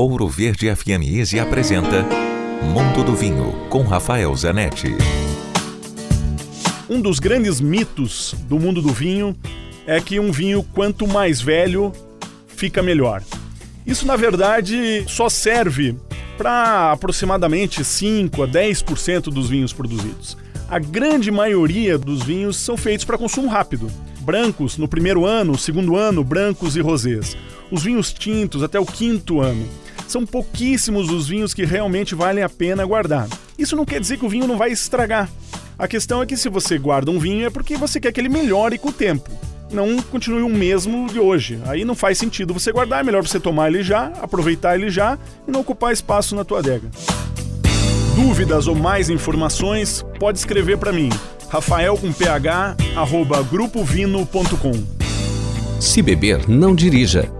Ouro Verde FM Easy apresenta Mundo do Vinho com Rafael Zanetti. Um dos grandes mitos do mundo do vinho é que um vinho quanto mais velho fica melhor. Isso na verdade só serve para aproximadamente 5 a 10% dos vinhos produzidos. A grande maioria dos vinhos são feitos para consumo rápido. Brancos no primeiro ano, segundo ano, brancos e rosés. Os vinhos tintos até o quinto ano. São pouquíssimos os vinhos que realmente valem a pena guardar. Isso não quer dizer que o vinho não vai estragar. A questão é que se você guarda um vinho é porque você quer que ele melhore com o tempo. Não continue o mesmo de hoje. Aí não faz sentido você guardar, é melhor você tomar ele já, aproveitar ele já e não ocupar espaço na tua adega. Dúvidas ou mais informações, pode escrever para mim. Rafael com ph, arroba grupovino.com. Se beber, não dirija.